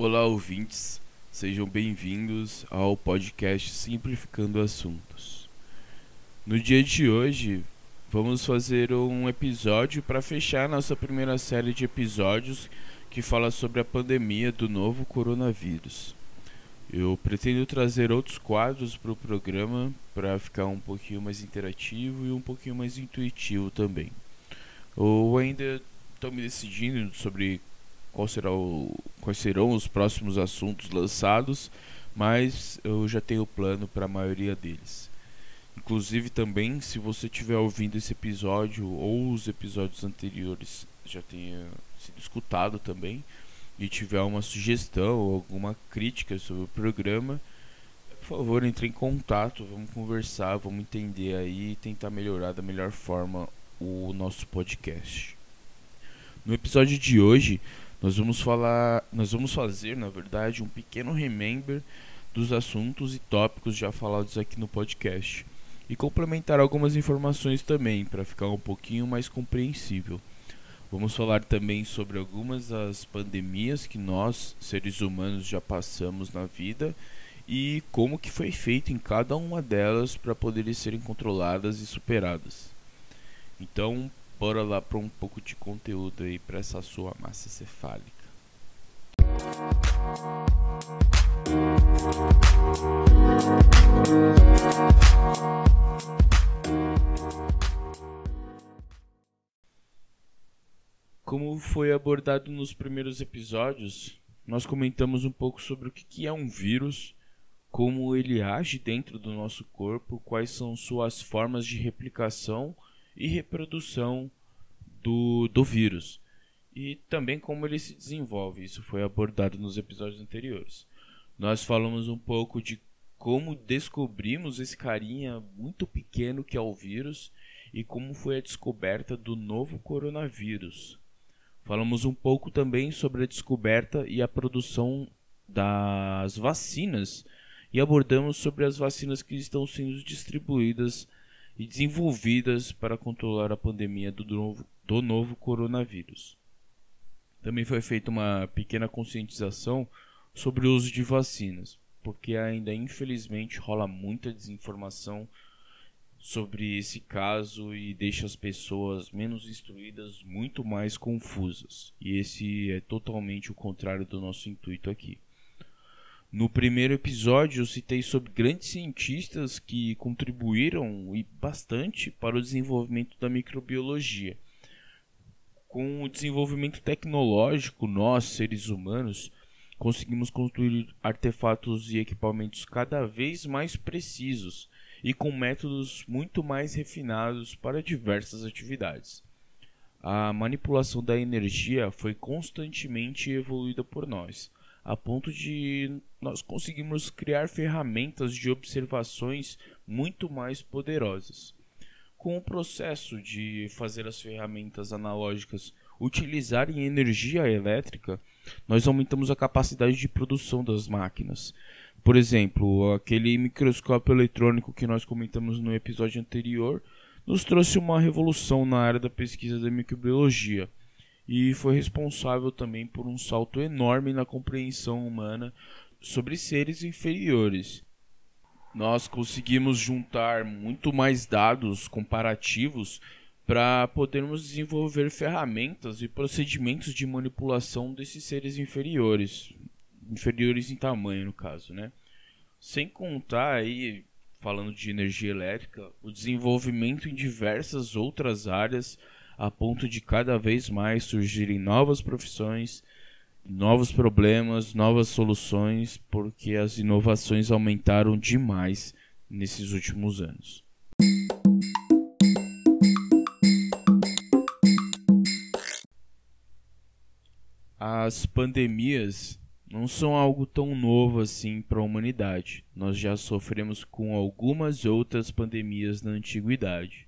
Olá, ouvintes. Sejam bem-vindos ao podcast Simplificando Assuntos. No dia de hoje, vamos fazer um episódio para fechar nossa primeira série de episódios que fala sobre a pandemia do novo coronavírus. Eu pretendo trazer outros quadros para o programa para ficar um pouquinho mais interativo e um pouquinho mais intuitivo também. Eu ainda estou me decidindo sobre qual será o, quais serão os próximos assuntos lançados, mas eu já tenho plano para a maioria deles. Inclusive também, se você estiver ouvindo esse episódio ou os episódios anteriores já tenha sido escutado também e tiver uma sugestão ou alguma crítica sobre o programa, por favor, entre em contato, vamos conversar, vamos entender aí e tentar melhorar da melhor forma o nosso podcast. No episódio de hoje, nós vamos falar, nós vamos fazer, na verdade, um pequeno remember dos assuntos e tópicos já falados aqui no podcast e complementar algumas informações também para ficar um pouquinho mais compreensível. Vamos falar também sobre algumas das pandemias que nós, seres humanos, já passamos na vida e como que foi feito em cada uma delas para poderem serem controladas e superadas. Então, bora lá para um pouco de conteúdo aí para essa sua massa cefálica. Como foi abordado nos primeiros episódios, nós comentamos um pouco sobre o que é um vírus, como ele age dentro do nosso corpo, quais são suas formas de replicação e reprodução do, do vírus, e também como ele se desenvolve. Isso foi abordado nos episódios anteriores. Nós falamos um pouco de como descobrimos esse carinha muito pequeno que é o vírus e como foi a descoberta do novo coronavírus. Falamos um pouco também sobre a descoberta e a produção das vacinas e abordamos sobre as vacinas que estão sendo distribuídas e desenvolvidas para controlar a pandemia do novo, do novo coronavírus. Também foi feita uma pequena conscientização sobre o uso de vacinas, porque ainda infelizmente rola muita desinformação sobre esse caso e deixa as pessoas menos instruídas muito mais confusas. E esse é totalmente o contrário do nosso intuito aqui. No primeiro episódio, eu citei sobre grandes cientistas que contribuíram e bastante para o desenvolvimento da microbiologia. Com o desenvolvimento tecnológico, nós, seres humanos, conseguimos construir artefatos e equipamentos cada vez mais precisos e com métodos muito mais refinados para diversas atividades. A manipulação da energia foi constantemente evoluída por nós, a ponto de nós conseguirmos criar ferramentas de observações muito mais poderosas. Com o processo de fazer as ferramentas analógicas utilizarem energia elétrica, nós aumentamos a capacidade de produção das máquinas. Por exemplo, aquele microscópio eletrônico que nós comentamos no episódio anterior nos trouxe uma revolução na área da pesquisa da microbiologia e foi responsável também por um salto enorme na compreensão humana sobre seres inferiores. Nós conseguimos juntar muito mais dados comparativos para podermos desenvolver ferramentas e procedimentos de manipulação desses seres inferiores, inferiores em tamanho no caso, né? Sem contar aí, falando de energia elétrica, o desenvolvimento em diversas outras áreas a ponto de cada vez mais surgirem novas profissões, novos problemas, novas soluções, porque as inovações aumentaram demais nesses últimos anos. As pandemias não são algo tão novo assim para a humanidade. Nós já sofremos com algumas outras pandemias na antiguidade.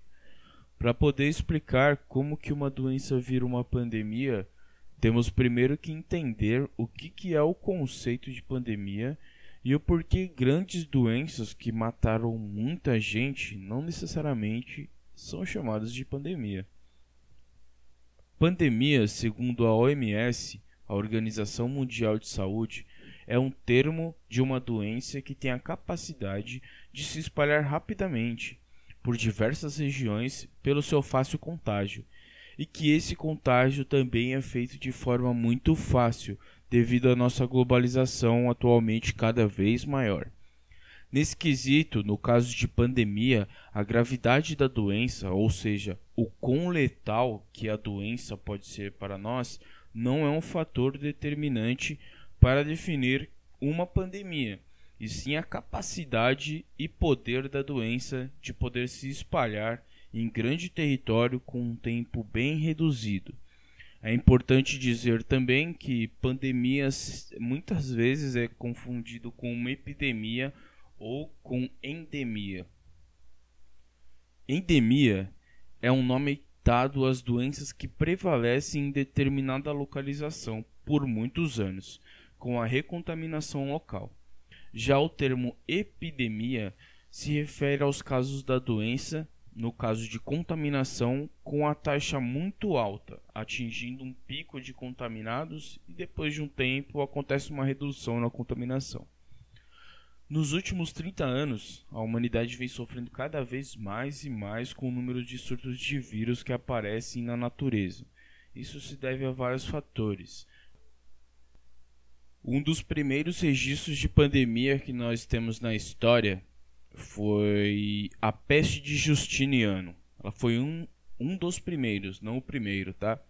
Para poder explicar como que uma doença vira uma pandemia, temos primeiro que entender o que, que é o conceito de pandemia e o porquê grandes doenças que mataram muita gente não necessariamente são chamadas de pandemia. Pandemia, segundo a OMS, a Organização Mundial de Saúde, é um termo de uma doença que tem a capacidade de se espalhar rapidamente por diversas regiões pelo seu fácil contágio, e que esse contágio também é feito de forma muito fácil devido à nossa globalização atualmente cada vez maior. Nesse quesito, no caso de pandemia, a gravidade da doença, ou seja, o quão letal que a doença pode ser para nós, não é um fator determinante para definir uma pandemia, e sim a capacidade e poder da doença de poder se espalhar em grande território com um tempo bem reduzido. É importante dizer também que pandemias muitas vezes é confundido com uma epidemia ou com endemia. Endemia é um nome dado às doenças que prevalecem em determinada localização por muitos anos, com a recontaminação local. Já o termo epidemia se refere aos casos da doença, no caso de contaminação, com a taxa muito alta, atingindo um pico de contaminados e depois de um tempo acontece uma redução na contaminação. Nos últimos 30 anos, a humanidade vem sofrendo cada vez mais e mais com o número de surtos de vírus que aparecem na natureza. Isso se deve a vários fatores. Um dos primeiros registros de pandemia que nós temos na história foi a peste de Justiniano. Ela foi um, um dos primeiros, não o primeiro, tá?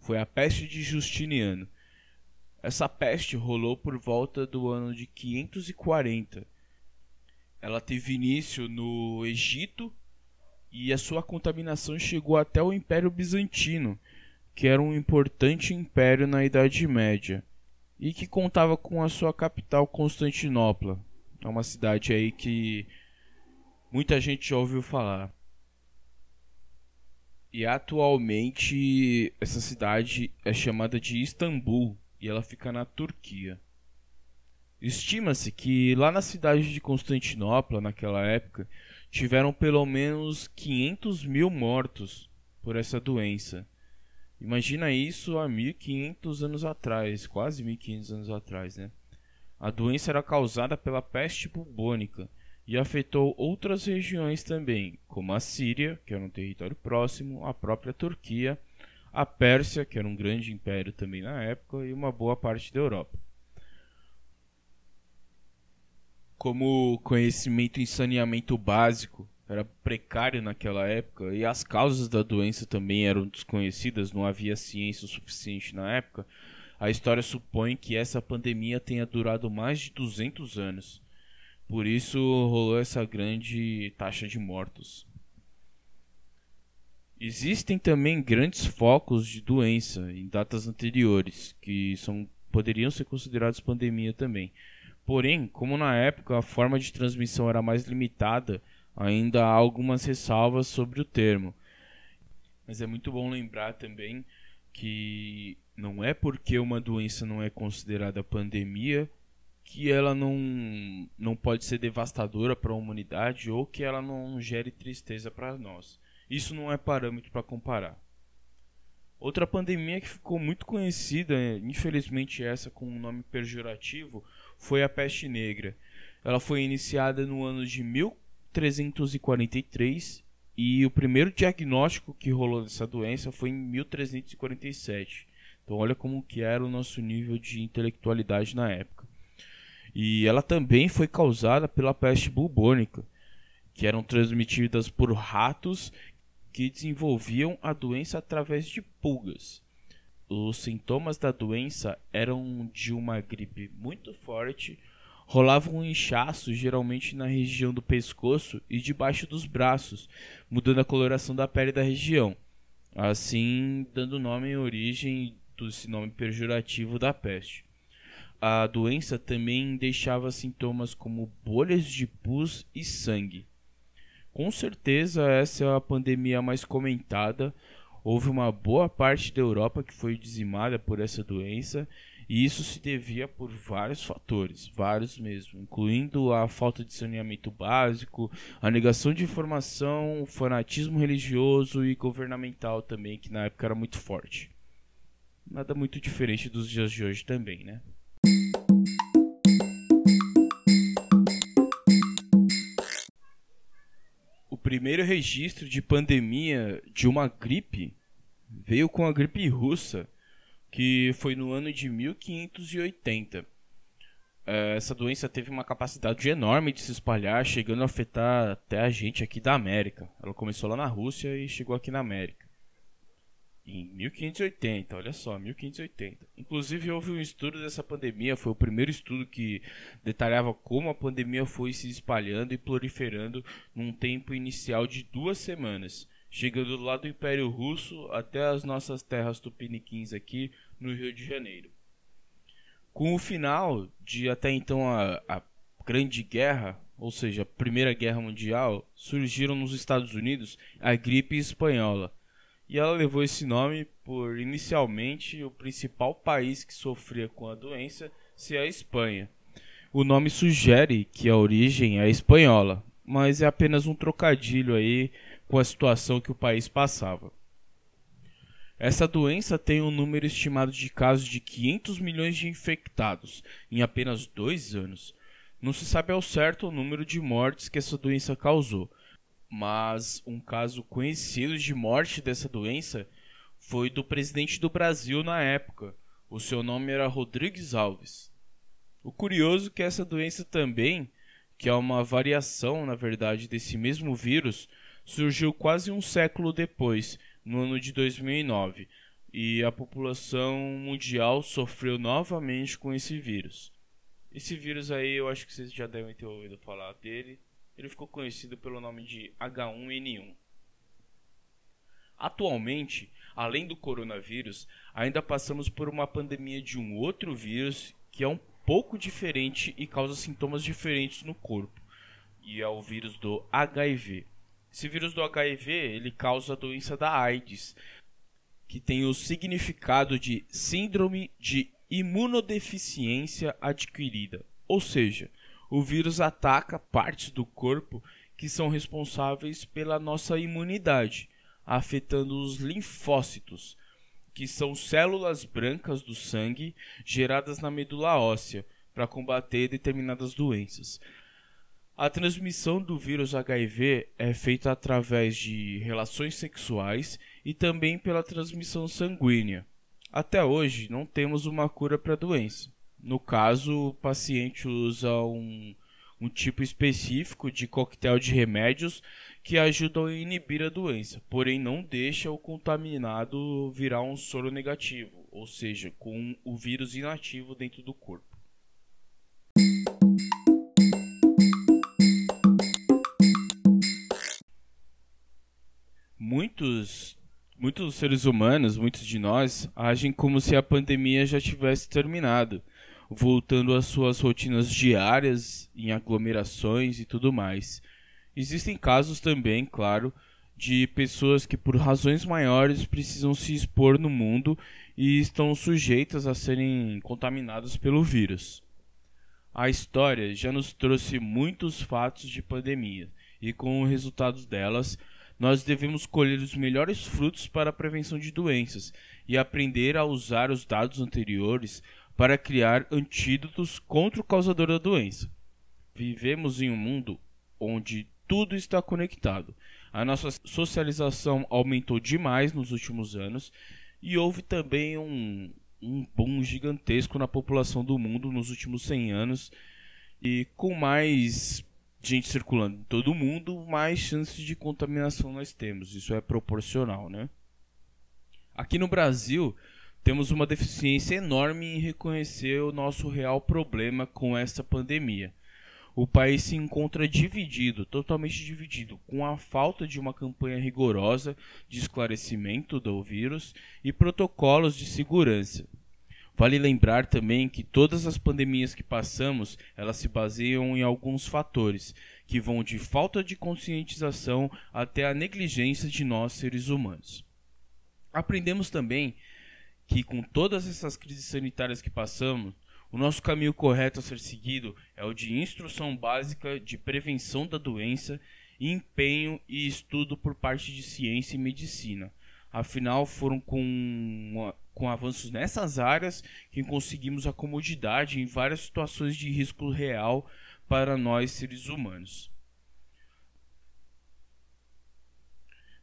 Foi a peste de Justiniano. Essa peste rolou por volta do ano de 540. Ela teve início no Egito e a sua contaminação chegou até o Império Bizantino, que era um importante império na Idade Média e que contava com a sua capital Constantinopla. É uma cidade aí que muita gente já ouviu falar. E atualmente essa cidade é chamada de Istambul, e ela fica na Turquia. Estima-se que lá na cidade de Constantinopla, naquela época, tiveram pelo menos 500 mil mortos por essa doença. Imagina isso há 1500 anos atrás, quase 1500 anos atrás, né? A doença era causada pela peste bubônica e afetou outras regiões também, como a Síria, que era um território próximo, a própria Turquia a Pérsia, que era um grande império também na época, e uma boa parte da Europa. Como conhecimento em saneamento básico era precário naquela época e as causas da doença também eram desconhecidas, não havia ciência suficiente na época, a história supõe que essa pandemia tenha durado mais de 200 anos. Por isso rolou essa grande taxa de mortos. Existem também grandes focos de doença em datas anteriores, que são, poderiam ser considerados pandemia também. Porém, como na época a forma de transmissão era mais limitada, ainda há algumas ressalvas sobre o termo. Mas é muito bom lembrar também que não é porque uma doença não é considerada pandemia que ela não, não pode ser devastadora para a humanidade ou que ela não gere tristeza para nós. Isso não é parâmetro para comparar. Outra pandemia que ficou muito conhecida, infelizmente essa com um nome pejorativo, foi a peste negra. Ela foi iniciada no ano de 1343 e o primeiro diagnóstico que rolou dessa doença foi em 1347. Então olha como que era o nosso nível de intelectualidade na época. E ela também foi causada pela peste bubônica, que eram transmitidas por ratos que desenvolviam a doença através de pulgas. Os sintomas da doença eram de uma gripe muito forte, rolava um inchaço geralmente na região do pescoço e debaixo dos braços, mudando a coloração da pele da região, assim dando nome e origem desse nome pejorativo da peste. A doença também deixava sintomas como bolhas de pus e sangue. Com certeza essa é a pandemia mais comentada. Houve uma boa parte da Europa que foi dizimada por essa doença, e isso se devia por vários fatores, vários mesmo, incluindo a falta de saneamento básico, a negação de informação, o fanatismo religioso e governamental também, que na época era muito forte. nada muito diferente dos dias de hoje também, né? O primeiro registro de pandemia de uma gripe veio com a gripe russa, que foi no ano de 1580. É, essa doença teve uma capacidade enorme de se espalhar, chegando a afetar até a gente aqui da América. Ela começou lá na Rússia e chegou aqui na América. Em 1580, olha só, 1580. Inclusive houve um estudo dessa pandemia, foi o primeiro estudo que detalhava como a pandemia foi se espalhando e proliferando num tempo inicial de duas semanas, chegando lá do Império Russo até as nossas terras tupiniquins aqui no Rio de Janeiro. Com o final de até então a, a Grande Guerra, ou seja, a Primeira Guerra Mundial, surgiram nos Estados Unidos a gripe espanhola e ela levou esse nome por inicialmente o principal país que sofria com a doença ser a Espanha. O nome sugere que a origem é espanhola, mas é apenas um trocadilho aí com a situação que o país passava. Essa doença tem um número estimado de casos de 500 milhões de infectados em apenas dois anos. Não se sabe ao certo o número de mortes que essa doença causou, mas um caso conhecido de morte dessa doença foi do presidente do Brasil na época. O seu nome era Rodrigues Alves. O curioso é que essa doença também, que é uma variação, na verdade, desse mesmo vírus, surgiu quase um século depois, no ano de 2009, e a população mundial sofreu novamente com esse vírus. Esse vírus aí, eu acho que vocês já devem ter ouvido falar dele ele ficou conhecido pelo nome de H1N1. Atualmente, além do coronavírus, ainda passamos por uma pandemia de um outro vírus que é um pouco diferente e causa sintomas diferentes no corpo, e é o vírus do HIV. Esse vírus do HIV, ele causa a doença da AIDS, que tem o significado de síndrome de imunodeficiência adquirida, ou seja, o vírus ataca partes do corpo que são responsáveis pela nossa imunidade, afetando os linfócitos, que são células brancas do sangue geradas na medula óssea para combater determinadas doenças. A transmissão do vírus HIV é feita através de relações sexuais e também pela transmissão sanguínea. Até hoje não temos uma cura para a doença. No caso, o paciente usa um, um tipo específico de coquetel de remédios que ajudam a inibir a doença, porém não deixa o contaminado virar um soro negativo, ou seja, com o vírus inativo dentro do corpo. Muitos muitos seres humanos, muitos de nós, agem como se a pandemia já tivesse terminado voltando às suas rotinas diárias em aglomerações e tudo mais. Existem casos também, claro, de pessoas que por razões maiores precisam se expor no mundo e estão sujeitas a serem contaminadas pelo vírus. A história já nos trouxe muitos fatos de pandemia e com o resultado delas, nós devemos colher os melhores frutos para a prevenção de doenças e aprender a usar os dados anteriores para criar antídotos contra o causador da doença. Vivemos em um mundo onde tudo está conectado. A nossa socialização aumentou demais nos últimos anos e houve também um, um boom gigantesco na população do mundo nos últimos 100 anos. E com mais gente circulando em todo mundo, mais chances de contaminação nós temos. Isso é proporcional, né? Aqui no Brasil, temos uma deficiência enorme em reconhecer o nosso real problema com esta pandemia. O país se encontra dividido, totalmente dividido, com a falta de uma campanha rigorosa de esclarecimento do vírus e protocolos de segurança. Vale lembrar também que todas as pandemias que passamos, elas se baseiam em alguns fatores, que vão de falta de conscientização até a negligência de nós seres humanos. Aprendemos também que com todas essas crises sanitárias que passamos, o nosso caminho correto a ser seguido é o de instrução básica de prevenção da doença, empenho e estudo por parte de ciência e medicina. Afinal, foram com, com avanços nessas áreas que conseguimos a comodidade em várias situações de risco real para nós seres humanos.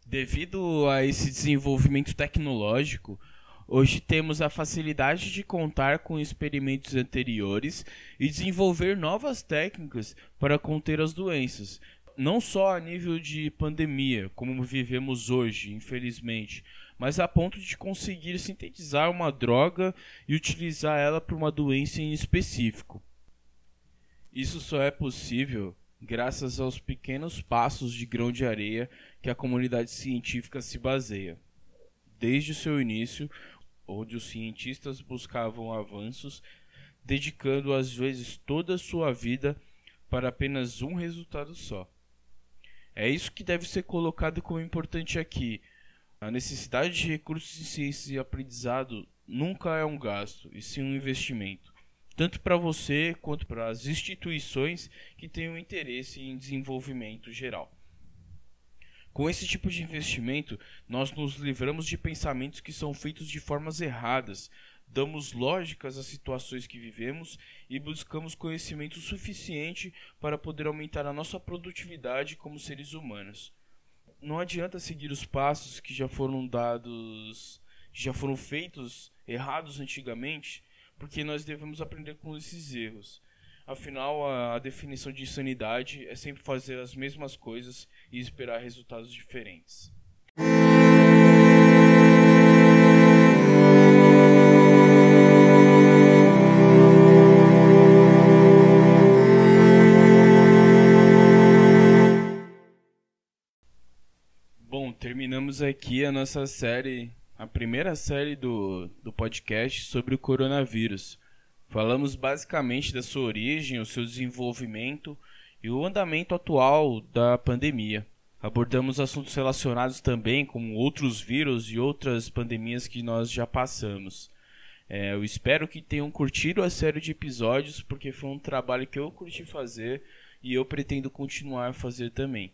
Devido a esse desenvolvimento tecnológico, hoje temos a facilidade de contar com experimentos anteriores e desenvolver novas técnicas para conter as doenças, não só a nível de pandemia, como vivemos hoje, infelizmente, mas a ponto de conseguir sintetizar uma droga e utilizar ela para uma doença em específico. Isso só é possível graças aos pequenos passos de grão de areia que a comunidade científica se baseia. Desde o seu início, onde os cientistas buscavam avanços, dedicando às vezes toda a sua vida para apenas um resultado só. É isso que deve ser colocado como importante aqui. A necessidade de recursos em ciência e aprendizado nunca é um gasto, e sim um investimento, tanto para você quanto para as instituições que tenham interesse em desenvolvimento geral. Com esse tipo de investimento, nós nos livramos de pensamentos que são feitos de formas erradas, damos lógicas às situações que vivemos e buscamos conhecimento suficiente para poder aumentar a nossa produtividade como seres humanos. Não adianta seguir os passos que já foram dados, já foram feitos errados antigamente, porque nós devemos aprender com esses erros. Afinal, a, definição de insanidade é sempre fazer as mesmas coisas e esperar resultados diferentes. Terminamos aqui a nossa série, a primeira série do, do podcast sobre o coronavírus. Falamos basicamente da sua origem, o seu desenvolvimento e o andamento atual da pandemia. Abordamos assuntos relacionados também com outros vírus e outras pandemias que nós já passamos. É, eu espero que tenham curtido a série de episódios, porque foi um trabalho que eu curti fazer e eu pretendo continuar a fazer também.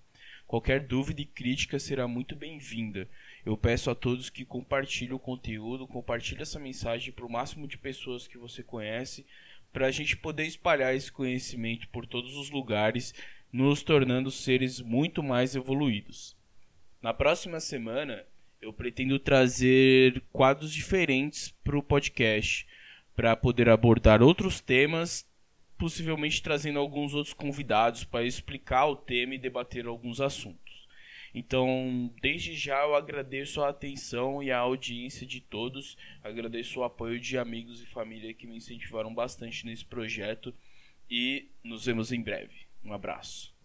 Qualquer dúvida e crítica será muito bem-vinda. Eu peço a todos que compartilhem o conteúdo, compartilhem essa mensagem para o máximo de pessoas que você conhece, para a gente poder espalhar esse conhecimento por todos os lugares, nos tornando seres muito mais evoluídos. Na próxima semana, eu pretendo trazer quadros diferentes para o podcast, para poder abordar outros temas, possivelmente trazendo alguns outros convidados para explicar o tema e debater alguns assuntos. Então, desde já eu agradeço a atenção e a audiência de todos, agradeço o apoio de amigos e família que me incentivaram bastante nesse projeto e nos vemos em breve. Um abraço.